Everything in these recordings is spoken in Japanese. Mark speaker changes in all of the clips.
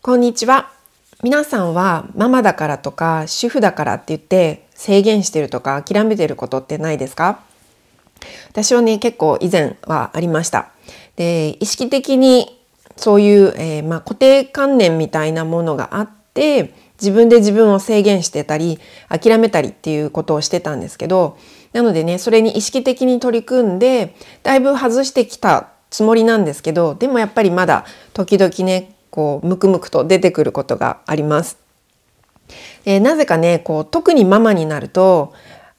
Speaker 1: こんにちは。皆さんはママだからとか主婦だからって言って制限してるとか諦めてることってないですか？私はね結構以前はありました。で意識的にそういう、えー、まあ、固定観念みたいなものがあって自分で自分を制限してたり諦めたりっていうことをしてたんですけどなのでねそれに意識的に取り組んでだいぶ外してきたつもりなんですけどでもやっぱりまだ時々ねこうムクムクと出てくることがあります。でなぜかねこう特にママになると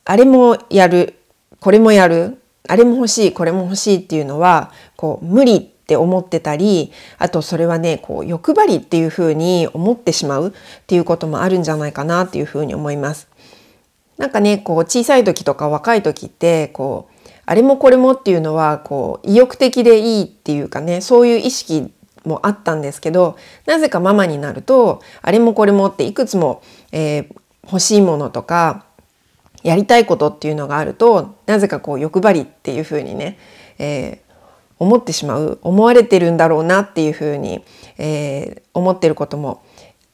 Speaker 1: あれもやるこれもやるあれも欲しいこれも欲しいっていうのはこう無理って思ってたりあとそれはねこう欲張りっていうふうに思ってしまうっていうこともあるんじゃないかなっていうふうに思います。なんかねこう小さい時とか若い時ってこうあれもこれもっていうのはこう意欲的でいいっていうかねそういう意識もあったんですけどなぜかママになるとあれもこれもっていくつも、えー、欲しいものとかやりたいことっていうのがあるとなぜかこう欲張りっていうふうにね、えー、思ってしまう思われてるんだろうなっていうふうに、えー、思ってることも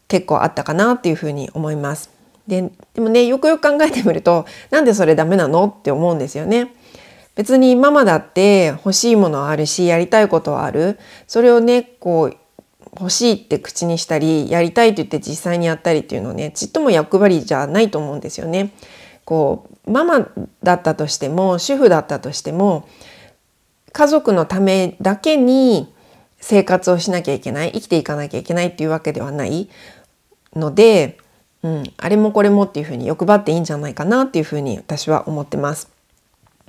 Speaker 1: 結構あったかなっていうふうに思います。ででもねよくよく考えてみるとなんでそれダメなの？って思うんですよね。別にママだって欲しいものはあるしやりたいことはあるそれをねこう欲しいって口にしたりやりたいと言って実際にやったりっていうのねちっとも役割じゃないと思うんですよね。こうママだったとしても主婦だったとしても家族のためだけに生活をしなきゃいけない生きていかなきゃいけないっていうわけではないので、うん、あれもこれもっていうふうに欲張っていいんじゃないかなっていうふうに私は思ってます。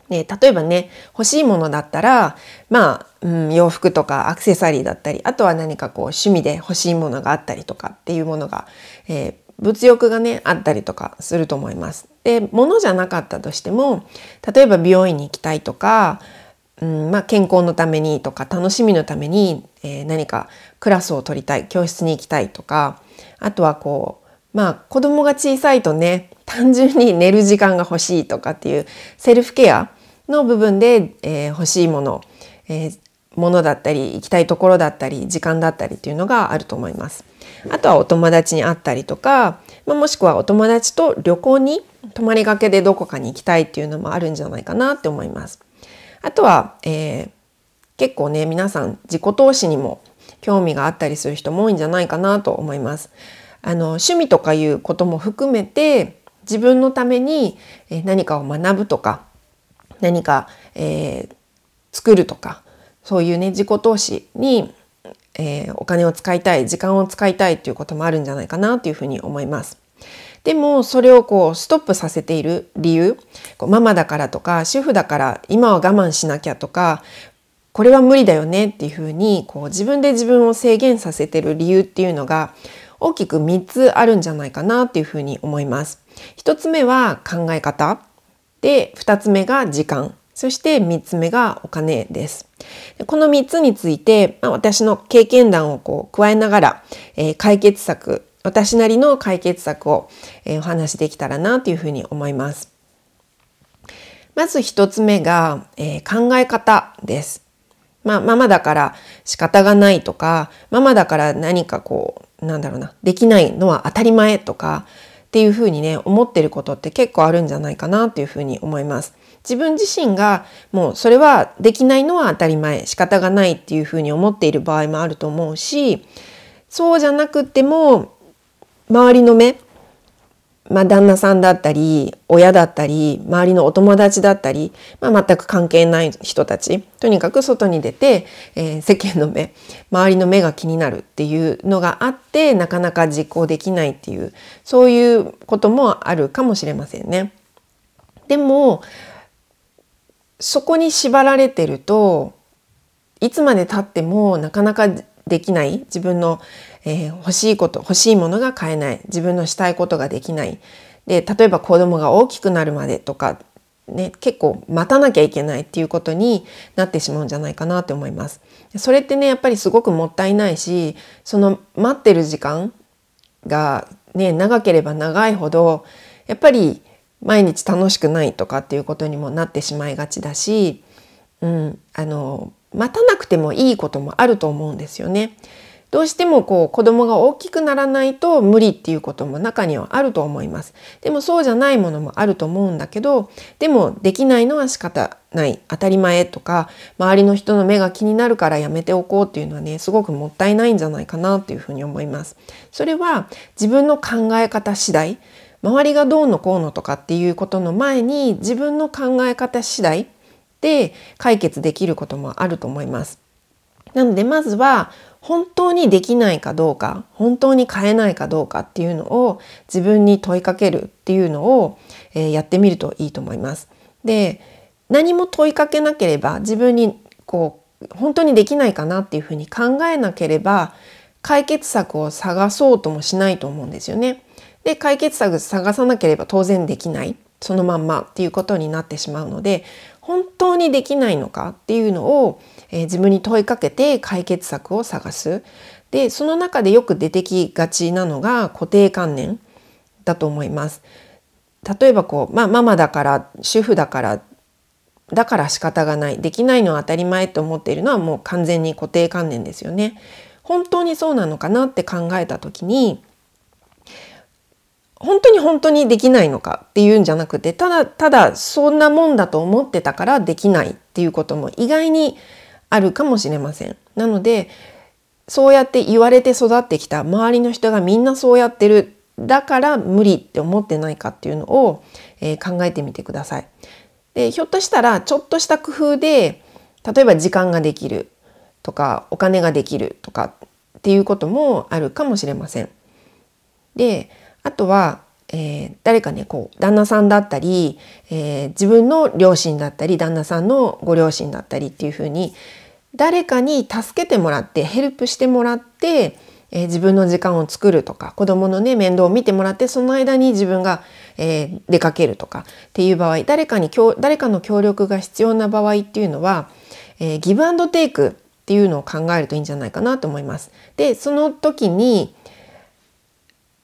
Speaker 1: で例えばね欲しいものだったらまあ、うん、洋服とかアクセサリーだったりあとは何かこう趣味で欲しいものがあったりとかっていうものが、えー、物欲がねあったりとかすると思います。で物じゃなかったとしても例えば美容院に行きたいとか、うんまあ、健康のためにとか楽しみのために、えー、何かクラスを取りたい教室に行きたいとかあとはこうまあ子供が小さいとね単純に寝る時間が欲しいとかっていうセルフケアの部分で、えー、欲しいもの、えー、ものだったり行きたいところだったり時間だったりっていうのがあると思います。あとはお友達に会ったりとか、まあ、もしくはお友達と旅行に泊まりがけでどこかに行きたいっていうのもあるんじゃないかなって思います。あとは、えー、結構ね皆さん自己投資にも興味があったりする人も多いんじゃないかなと思います。あの趣味とかいうことも含めて自分のために何かを学ぶとか何か、えー、作るとかそういうね自己投資に、えー、お金を使いたい時間を使いたいっていうこともあるんじゃないかなというふうに思います。でもそれをこうストップさせている理由こうママだからとか主婦だから今は我慢しなきゃとかこれは無理だよねっていうふうにこう自分で自分を制限させてる理由っていうのが大きく3つあるんじゃないかなっていうふうに思います。1つ目は考え方で2つ目が時間そして3つ目がお金です。この3つについて、私の経験談をこう加えながら、えー、解決策私なりの解決策を、お話しできたらなというふうに思います。まず1つ目が、えー、考え方です。まあ、ママだから仕方がないとか、ママだから何かこう、なんだろうな、できないのは当たり前とか、っていうふうにね思ってることって結構あるんじゃないかなっていうふうに思います。自分自身がもうそれはできないのは当たり前仕方がないっていうふうに思っている場合もあると思うしそうじゃなくても周りの目まあ、旦那さんだったり親だったり周りのお友達だったり、まあ、全く関係ない人たちとにかく外に出て、えー、世間の目周りの目が気になるっていうのがあってなかなか実行できないっていうそういうこともあるかもしれませんね。でもそこに縛られてるといつまでたってもなかなかできない。自分の、えー、欲しいこと欲しいものが買えない。自分のしたいことができない。で例えば子供が大きくなるまでとか、ね、結構待たなきゃいけないっていうことになってしまうんじゃないかなと思います。それってねやっぱりすごくもったいないしその待ってる時間がね長ければ長いほどやっぱり毎日楽しくないとかっていうことにもなってしまいがちだし、うん、あの待たなくてもいいこともあると思うんですよね。どうしてもこう子供が大きくならないと無理っていうことも中にはあると思います。でもそうじゃないものもあると思うんだけど、でもできないのは仕方ない、当たり前とか、周りの人の目が気になるからやめておこうっていうのはね、すごくもったいないんじゃないかなっていうふうに思います。それは自分の考え方次第、周りがどうのこうのとかっていうことの前に自分の考え方次第で解決できることもあると思います。なのでまずは本当にできないかどうか本当に変えないかどうかっていうのを自分に問いかけるっていうのを、えー、やってみるといいと思います。で何も問いかけなければ自分にこう本当にできないかなっていうふうに考えなければ解決策を探そうともしないと思うんですよね。で解決策探さなければ当然できないそのまんまっていうことになってしまうので本当にできないのかっていうのをえー、自分に問いかけて解決策を探す。でその中でよく出てきがちなのが固定観念だと思います。例えばこう、まあ、ママだから主婦だからだから仕方がないできないのは当たり前と思っているのはもう完全に固定観念ですよね。本当にそうなのかなって考えた時に本当に本当にできないのかっていうんじゃなくてただただそんなもんだと思ってたからできないっていうことも意外にあるかもしれません。なのでそうやって言われて育ってきた周りの人がみんなそうやってるだから無理って思ってないかっていうのを、えー、考えてみてください。でひょっとしたらちょっとした工夫で例えば時間ができるとかお金ができるとかっていうこともあるかもしれません。であとは、えー、誰かねこう旦那さんだったり、えー、自分の両親だったり旦那さんのご両親だったりっていうふうに誰かに助けてもらってヘルプしてもらって、えー、自分の時間を作るとか子供のね面倒を見てもらってその間に自分が、え、出かけるとかっていう場合誰かに誰かの協力が必要な場合っていうのは、え、ギブアンドテイクっていうのを考えるといいんじゃないかなと思います。でその時に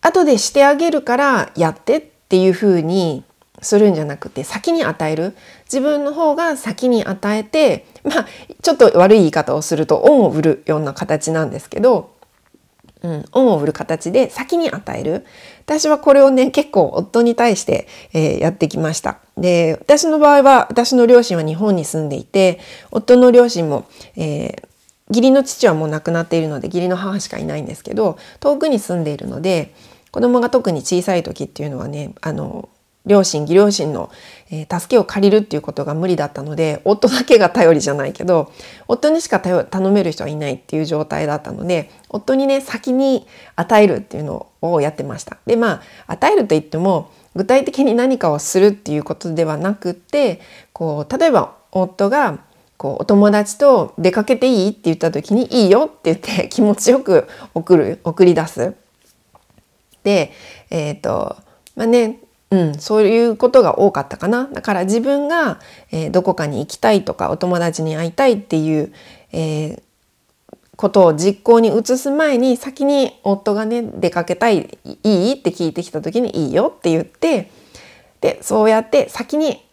Speaker 1: 後でしてあげるからやってっていうふうにするんじゃなくて先に与える。自分の方が先に与えてまあちょっと悪い言い方をすると恩を売るような形なんですけど、うん、恩を売る形で先に与える。私はこれをね結構夫に対して、えー、やってきました。で私の場合は私の両親は日本に住んでいて夫の両親も、えー義理の父はもう亡くなっているので義理の母しかいないんですけど遠くに住んでいるので子供が特に小さい時っていうのはねあの両親義両親の、えー、助けを借りるっていうことが無理だったので夫だけが頼りじゃないけど夫にしか頼める人はいないっていう状態だったので夫にね先に与えるっていうのをやってました。でまあ与えると言っても具体的に何かをするっていうことではなくってこう例えば夫がこうお友達と出かけていいって言った時にいいよって言って気持ちよく送る送り出す。えっ、ー、とまあねうん、そういうことが多かったかな。だから自分が、えー、どこかに行きたいとかお友達に会いたいっていう、えー、ことを実行に移す前に先に夫がね出かけたいいい？って聞いてきた時にいいよって言ってでそうやって先に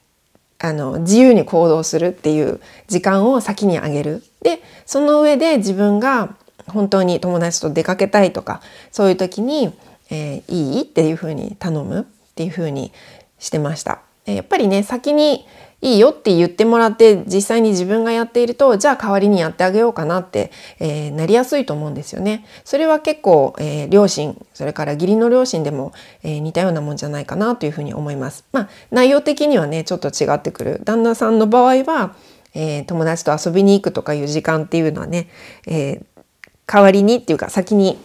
Speaker 1: あの自由に行動するっていう時間を先にあげる。でその上で自分が本当に友達と出かけたいとかそういう時に、えー、いい？っていうふうに頼む。っていう風にしてました。やっぱりね先にいいよって言ってもらって実際に自分がやっているとじゃあ代わりにやってあげようかなって、えー、なりやすいと思うんですよね。それは結構、えー、両親それから義理の両親でも、えー、似たようなもんじゃないかなというふうに思います。まあ内容的にはねちょっと違ってくる旦那さんの場合は、え友達と遊びに行くとかいう時間っていうのはね、え代わりにっていうか先に、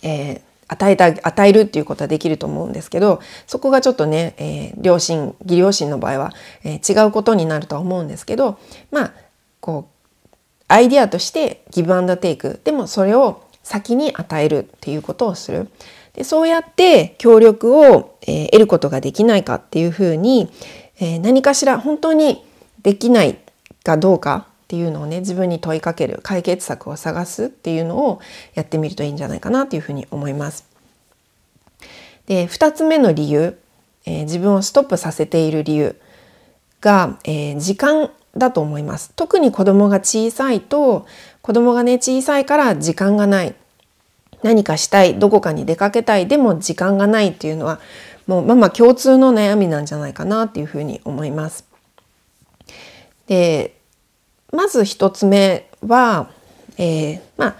Speaker 1: えー与えた与えるっていうことはできると思うんですけどそこがちょっとね、えー、両親義両親の場合は、えー、違うことになるとは思うんですけどまあこうアイデアとしてギブアンドテイクでもそれを先に与えるっていうことをする。でそうやって協力を、えー、得ることができないかっていうふうに、えー、何かしら本当にできないかどうかっていうのをね自分に問いかける解決策を探すっていうのをやってみるといいんじゃないかなというふうに思います。で2つ目の理由、えー、自分をストップさせている理由が、えー、時間だと思います。特に子供が小さいと子供がね小さいから時間がない何かしたいどこかに出かけたいでも時間がないっていうのはもうママ共通の悩みなんじゃないかなっていうふうに思います。でまず一つ目は、えー、まあ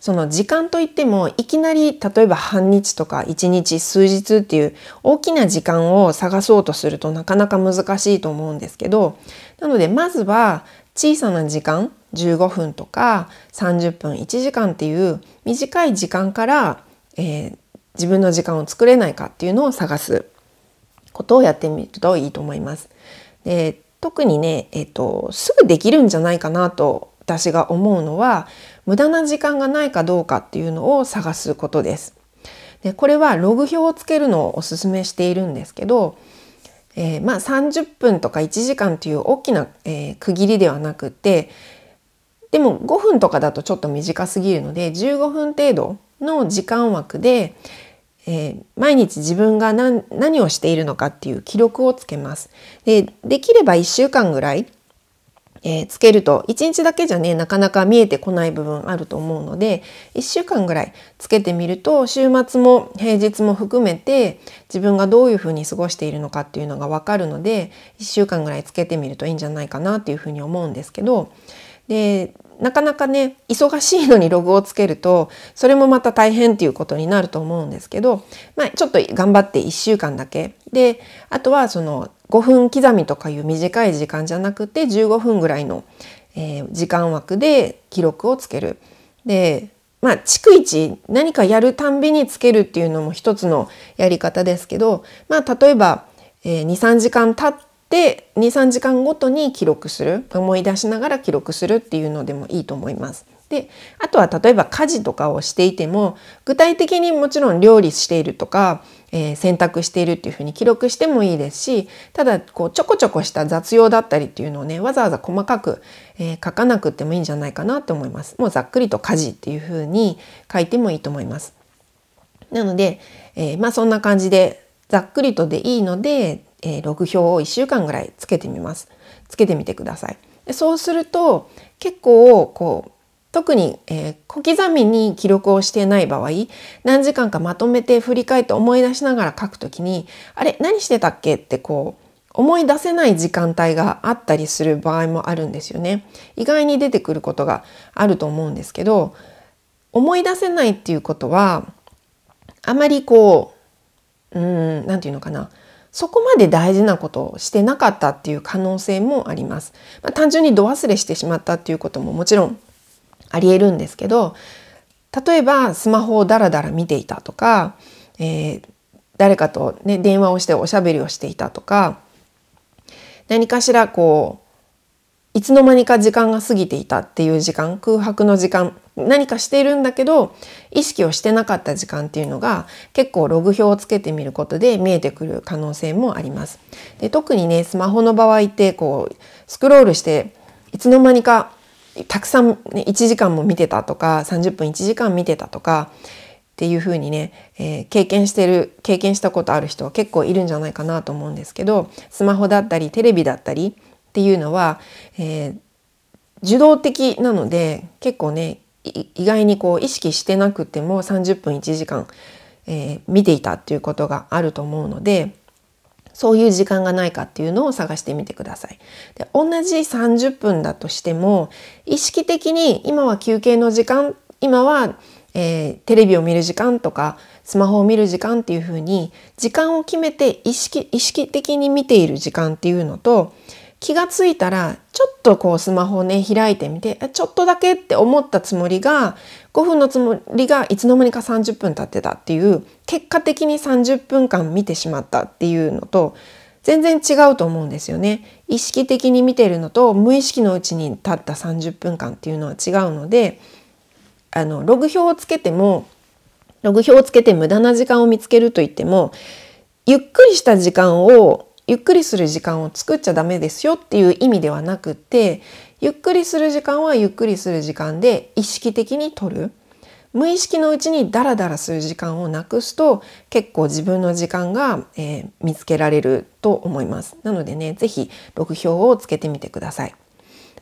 Speaker 1: その時間といってもいきなり例えば半日とか1日数日っていう大きな時間を探そうとするとなかなか難しいと思うんですけどなのでまずは小さな時間15分とか30分1時間っていう短い時間から、えー、自分の時間を作れないかっていうのを探すことをやってみるといいと思います。で特にね、えーとすぐできるんじゃないかなと私が思うのは無駄な時間がないかどうかっていうのを探すことです。でこれはログ表をつけるのをおすすめしているんですけど、えー、まあ30分とか1時間という大きな、えー、区切りではなくてでも5分とかだとちょっと短すぎるので15分程度の時間枠で、えー、毎日自分が何何をしているのかっていう記録をつけます。でできれば1週間ぐらいえー、つけると1日だけじゃねなかなか見えてこない部分あると思うので1週間ぐらいつけてみると週末も平日も含めて自分がどういうふうに過ごしているのかっていうのが分かるので1週間ぐらいつけてみるといいんじゃないかなっていうふうに思うんですけどでなかなかね忙しいのにログをつけるとそれもまた大変っていうことになると思うんですけど、まあ、ちょっと頑張って1週間だけであとはその5分刻みとかいう短い時間じゃなくて15分ぐらいの、えー、時間枠で記録をつける。でまあ逐一何かやるたんびにつけるっていうのも一つのやり方ですけど、まあ、例えば、えー、23時間経って23時間ごとに記録する思い出しながら記録するっていうのでもいいと思います。であとは例えば家事とかをしていても具体的にもちろん料理しているとか、えー、洗濯しているっていうふうに記録してもいいですしただこうちょこちょこした雑用だったりっていうのをねわざわざ細かく、えー、書かなくてもいいんじゃないかなって思います。もうざっくりと家事っていうふうに書いてもいいと思います。なので、えー、まあそんな感じでざっくりとでいいので、えー、ログ表を1週間ぐらいつけてみます。つけてみてください。でそうすると結構こう特に、えー、小刻みに記録をしてない場合何時間かまとめて振り返って思い出しながら書くときにあれ何してたっけってこう思い出せない時間帯があったりする場合もあるんですよね。意外に出てくることがあると思うんですけど思い出せないっていうことはあまりこううん何て言うのかなそこまで大事なことをしてなかったっていう可能性もあります。まあ、単純に度忘れしてしまったっていうことももちろんありえるんですけど例えばスマホをダラダラ見ていたとか、えー、誰かと、ね、電話をしておしゃべりをしていたとか何かしらこういつの間にか時間が過ぎていたっていう時間空白の時間何かしているんだけど意識をしてなかった時間っていうのが結構ログ表をつけてみることで見えてくる可能性もあります。で特にねスマホの場合ってこうスクロールしていつの間にかたくさん、ね、1時間も見てたとか30分1時間見てたとかっていうふうにね、えー、経験してる経験したことある人は結構いるんじゃないかなと思うんですけどスマホだったりテレビだったりっていうのは、えー、受動的なので結構ね意外にこう意識してなくても30分1時間、えー、見ていたっていうことがあると思うのでそういう時間がないかっていうのを探してみてください。で同じ30分だとしても意識的に今は休憩の時間今は、えー、テレビを見る時間とかスマホを見る時間っていうふうに時間を決めて意識意識的に見ている時間っていうのと気がついたらちょっとこうスマホをね開いてみてちょっとだけって思ったつもりが5分のつもりがいつの間にか30分経ってたっていう結果的に30分間見てしまったっていうのと全然違うと思うんですよね。意識的に見てるのと無意識のうちに経った30分間っていうのは違うのであのログ表をつけてもログ表をつけて無駄な時間を見つけるといってもゆっくりした時間をゆっくりする時間を作っちゃダメですよっていう意味ではなくてゆっくりする時間はゆっくりする時間で意識的に取る無意識のうちにダラダラする時間をなくすと結構自分の時間が、えー、見つけられると思います。なのでね、是非録標をつけてみてください。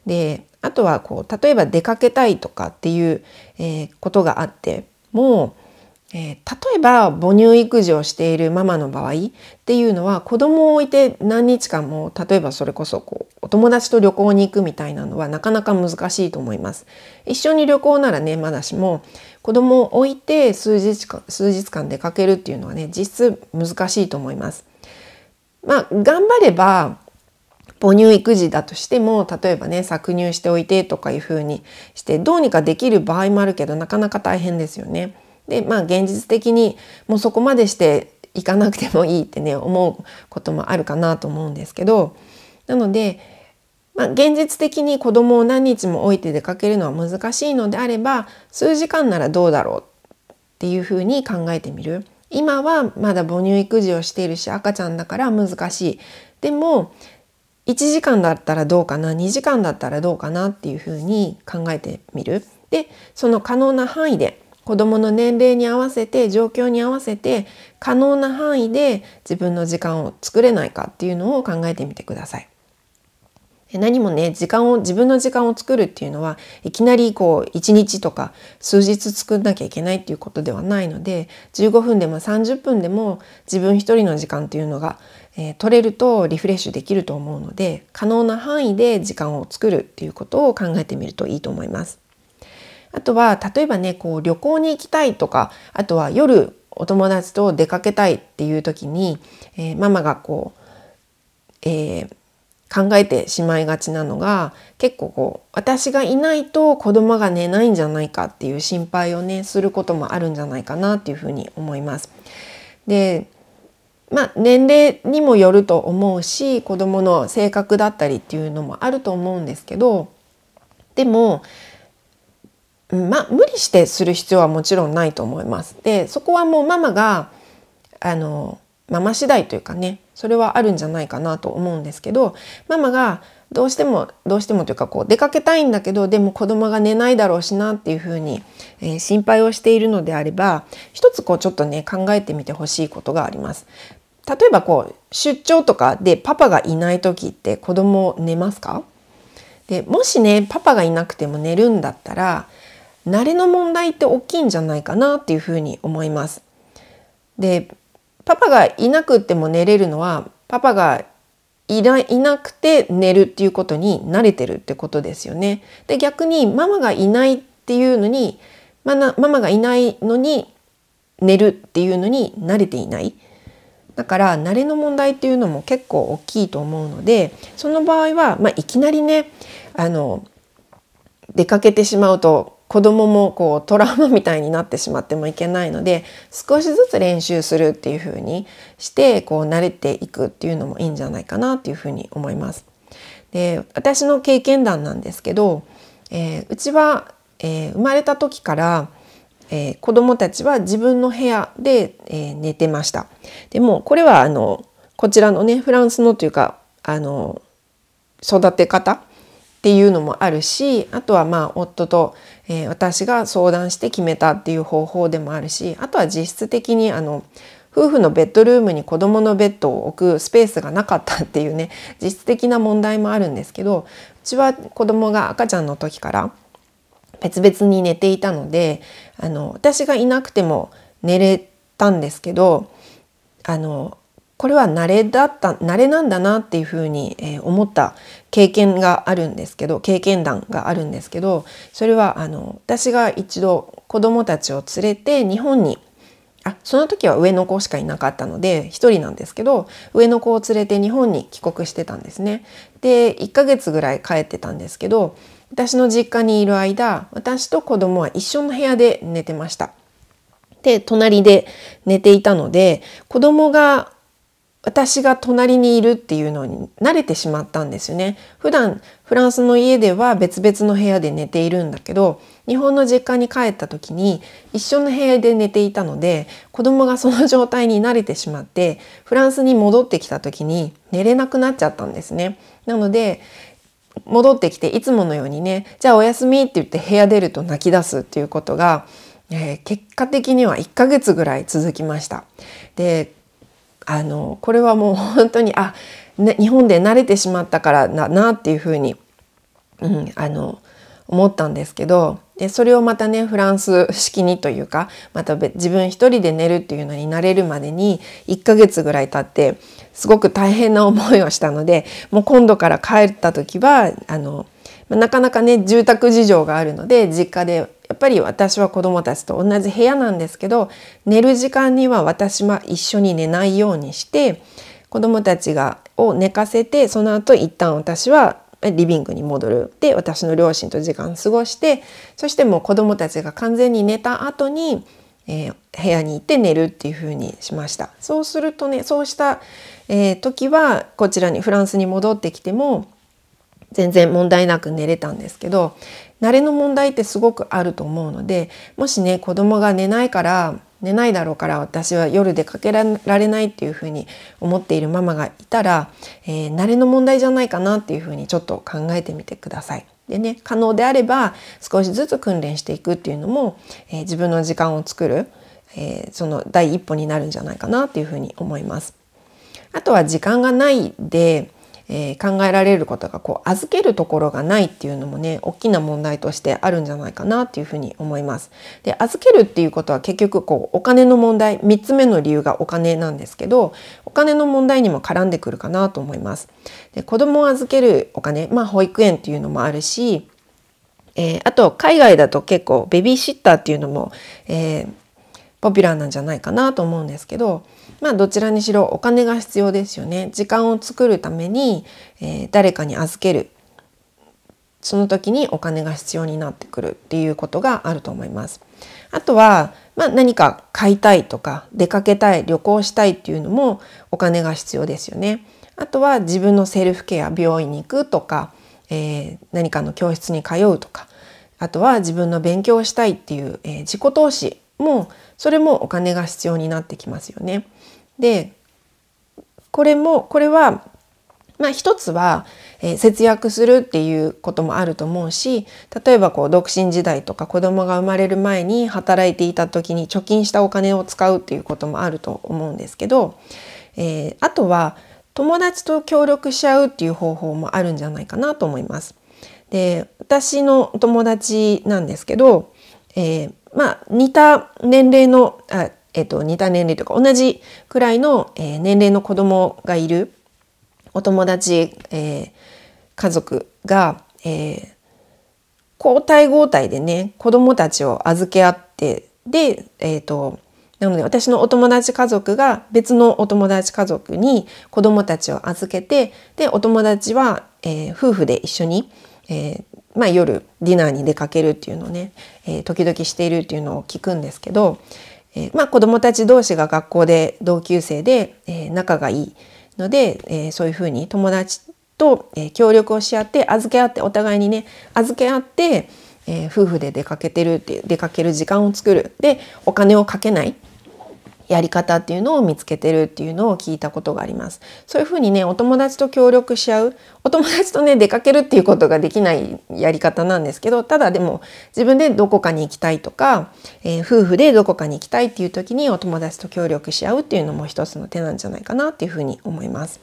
Speaker 1: で、あとはこう例えば出かけたいとかっていう、えー、ことがあってもえー、例えば母乳育児をしているママの場合っていうのは子供を置いて何日間も例えばそれこそこうお友達と旅行に行くみたいなのはなかなか難しいと思います。一緒に旅行ならねまだしも子供を置いて数日間数日間出かけるっていうのはね実質難しいと思います。まあ頑張れば母乳育児だとしても例えばね搾乳しておいてとかいうふうにしてどうにかできる場合もあるけどなかなか大変ですよね。でまあ現実的にもうそこまでしていかなくてもいいってね 思うこともあるかなと思うんですけどなので、まあ、現実的に子供を何日も置いて出かけるのは難しいのであれば数時間ならどうだろうっていうふうに考えてみる。今はまだ母乳育児をしているし赤ちゃんだから難しい。でも1時間だったらどうかな2時間だったらどうかなっていうふうに考えてみる。でその可能な範囲で子どもの年齢に合わせて状況に合わせて可能な範囲で自分の時間を作れないかっていうのを考えてみてください。何もね時間を自分の時間を作るっていうのはいきなりこう1日とか数日作んなきゃいけないっていうことではないので15分でも30分でも自分一人の時間っていうのが、えー、取れるとリフレッシュできると思うので可能な範囲で時間を作るっていうことを考えてみるといいと思います。あとは例えばねこう旅行に行きたいとかあとは夜お友達と出かけたいっていう時に、えー、ママがこう、えー、考えてしまいがちなのが結構こう私がいないと子供が寝ないんじゃないかっていう心配をねすることもあるんじゃないかなっていうふうに思います。でまあ年齢にもよると思うし子供の性格だったりっていうのもあると思うんですけどでもまあ無理してする必要はもちろんないと思います。でそこはもうママがあのママ次第というかねそれはあるんじゃないかなと思うんですけどママがどうしてもどうしてもというかこう出かけたいんだけどでも子供が寝ないだろうしなっていうふうに、えー、心配をしているのであれば一つこうちょっとね考えてみてほしいことがあります。例えばこう出張とかでパパがいない時って子供寝ますか？でもしねパパがいなくても寝るんだったら慣れの問題って大きいんじゃないかなっていうふうに思います。でパパがいなくても寝れるのはパパがいないなくて寝るっていうことに慣れてるってことですよね。で逆にママがいないっていうのにママがいないのに寝るっていうのに慣れていない。だから慣れの問題っていうのも結構大きいと思うのでその場合は、まあ、いきなりねあの出かけてしまうと子供もこうトラウマみたいになってしまってもいけないので少しずつ練習するっていう風にしてこう慣れていくっていうのもいいんじゃないかなっていう風に思います。で私の経験談なんですけど、えー、うちは、えー、生まれた時から、えー、子供たちは自分の部屋で、え寝てました。でもこれはあのこちらのねフランスのというかあの育て方っていうのもあるしあとはまあ夫と、えー、私が相談して決めたっていう方法でもあるしあとは実質的にあの夫婦のベッドルームに子供のベッドを置くスペースがなかったっていうね実質的な問題もあるんですけどうちは子供が赤ちゃんの時から別々に寝ていたのであの私がいなくても寝れたんですけどあのこれは慣れだった慣れなんだなっていうふうに、え、思った経験があるんですけど経験談があるんですけどそれはあの私が一度子どもたちを連れて日本にあその時は上の子しかいなかったので1人なんですけど上の子を連れて日本に帰国してたんですね。で1ヶ月ぐらい帰ってたんですけど私の実家にいる間私と子供は一緒の部屋で寝てました。で隣で寝ていたので子供が私が隣にいるっていうのに慣れてしまったんですよね。普段フランスの家では別々の部屋で寝ているんだけど日本の実家に帰った時に一緒の部屋で寝ていたので子供がその状態に慣れてしまってフランスに戻ってきた時に寝れなくなっちゃったんですね。なので戻ってきていつものようにねじゃあおやすみって言って部屋出ると泣き出すっていうことがえー、結果的には1ヶ月ぐらい続きました。であのこれはもう本当にあ、ね、日本で慣れてしまったからななっていうふうに、うん、あの思ったんですけどでそれをまたねフランス式にというかまた自分一人で寝るっていうのになれるまでに1ヶ月ぐらい経ってすごく大変な思いをしたのでもう今度から帰った時はあのなかなかね住宅事情があるので実家でやっぱり私は子供たちと同じ部屋なんですけど寝る時間には私は一緒に寝ないようにして子供たちがを寝かせてその後一旦私はリビングに戻る。で私の両親と時間過ごしてそしてもう子どもたちが完全に寝た後に、えー、部屋に行って寝るっていう風にしました。そうするとねそうした、えー、時はこちらにフランスに戻ってきても全然問題なく寝れたんですけど慣れの問題ってすごくあると思うのでもしね子供が寝ないから寝ないだろうから私は夜出かけられないっていうふうに思っているママがいたら、えー、慣れの問題じゃないかなっていうふうにちょっと考えてみてください。でね可能であれば少しずつ訓練していくっていうのも、えー、自分の時間を作る、えー、その第一歩になるんじゃないかなっていうふうに思います。あとは時間がないでえー、考えられることがこう預けるところがないっていうのもね大きな問題としてあるんじゃないかなっていうふうに思います。で預けるっていうことは結局こうお金の問題3つ目の理由がお金なんですけどお金の問題にも絡んでくるかなと思います。で子供を預けるお金まあ保育園っていうのもあるしえー、あと海外だと結構ベビーシッターっていうのも、えー、ポピュラーなんじゃないかなと思うんですけどまあどちらにしろお金が必要ですよね。時間を作るために、えー、誰かに預けるその時にお金が必要になってくるっていうことがあると思います。あとは、まあ、何か買いたいとか出かけたい旅行したいっていうのもお金が必要ですよね。あとは自分のセルフケア病院に行くとか、えー、何かの教室に通うとかあとは自分の勉強したいっていう、えー、自己投資もそれもお金が必要になってきますよね。でこれもこれはまあ一つは、えー、節約するっていうこともあると思うし例えばこう独身時代とか子供が生まれる前に働いていた時に貯金したお金を使うっていうこともあると思うんですけど、えー、あとは友達と協力し合うっていう方法もあるんじゃないかなと思います。で私の友達なんですけど、えー、まあ似た年齢のあえっと、似た年齢とか同じくらいの、えー、年齢の子供がいる。お友達、えー、家族が、えー、交代交代でね子供たちを預け合ってで、えーと、なので私のお友達家族が別のお友達家族に子供たちを預けてでお友達は、えー、夫婦で一緒に、えーまあ、夜ディナーに出かけるっていうのをね、えー、時々しているっていうのを聞くんですけど、えー、まあ、子どもたち同士が学校で同級生で、えー、仲がいいので、えそういうふうに友達と、え協力をし合って預け合ってお互いにね預け合って、え夫婦で出かけてるって出かける時間を作る。でお金をかけない。やり方っていうのを見つけてるっていうのを聞いたことがあります。そういうふうにねお友達と協力し合うお友達とね出かけるっていうことができないやり方なんですけどただでも自分でどこかに行きたいとか、えー、夫婦でどこかに行きたいっていう時にお友達と協力し合うっていうのも一つの手なんじゃないかなっていうふうに思います。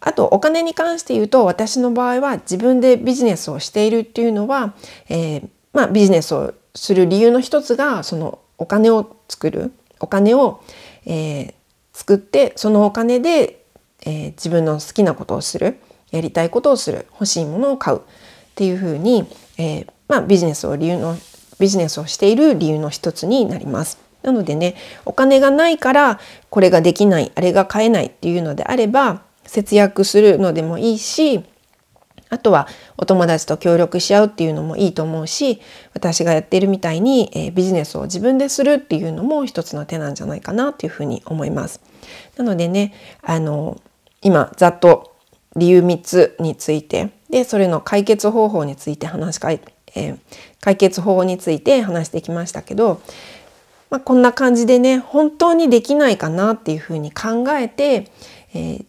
Speaker 1: あとお金に関して言うと私の場合は自分でビジネスをしているっていうのは、えー、まあ、ビジネスをする理由の一つがそのお金を作るお金を、えー、作ってそのお金で、えー、自分の好きなことをするやりたいことをする欲しいものを買うっていうふうに、えー、まあ、ビジネスを理由のビジネスをしている理由の一つになります。なのでねお金がないからこれができないあれが買えないっていうのであれば節約するのでもいいしあとはお友達と協力し合うっていうのもいいと思うし私がやっているみたいに、えー、ビジネスを自分でするっていうのも一つの手なんじゃないかなっていうふうに思います。なのでねあの今ざっと理由3つについてでそれの解決方法について話し、えー、解決法について話してきましたけど、まあ、こんな感じでね本当にできないかなっていうふうに考えて、えー、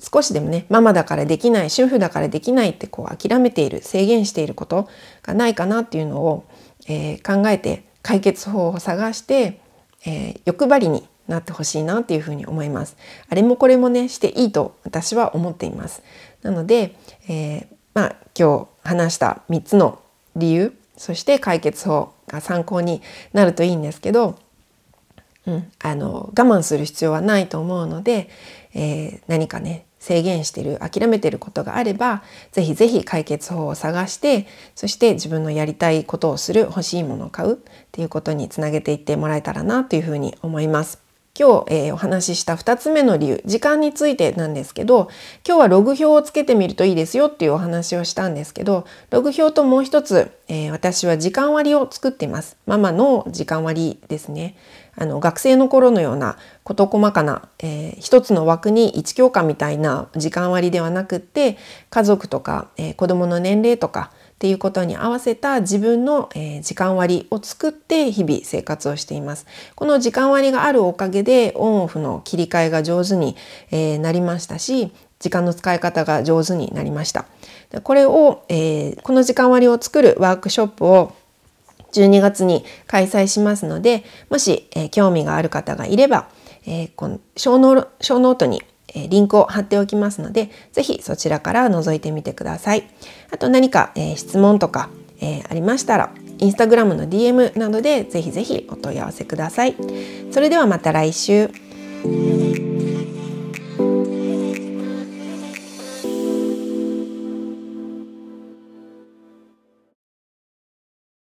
Speaker 1: 少しでもねママだからできない主婦だからできないってこう諦めている制限していることがないかなっていうのを、えー、考えて解決法を探して、えー、欲張りになってほしいなっていうふうに思います。あれもこれもねしていいと私は思っています。なので、えー、まあ今日話した3つの理由そして解決法が参考になるといいんですけど、うん、あの我慢する必要はないと思うので、えー、何かね制限してる諦めてることがあればぜひぜひ解決法を探してそして自分のやりたいことをする欲しいものを買うっていうことにつなげていってもらえたらなというふうに思います。今日、えー、お話しした2つ目の理由時間についてなんですけど今日はログ表をつけてみるといいですよっていうお話をしたんですけどログ表ともう一つ、えー、私は時間割を作っていますママの時間割ですねあの学生の頃のような事細かな、えー、一つの枠に1教科みたいな時間割ではなくって家族とか、えー、子どもの年齢とかっていうことに合わせた自分の、え時間割を作って日々生活をしています。この時間割があるおかげでオンオフの切り替えが上手に、えなりましたし時間の使い方が上手になりました。これを、え、この時間割を作るワークショップを12月に開催しますのでもし、えー、興味がある方がいれば、えー、この小ノ小ノートにえリンクを貼っておきますので、ぜひそちらから覗いてみてください。あと何か、え質問とか、えありましたら、インスタグラムの DM などでぜひぜひお問い合わせください。それではまた来週。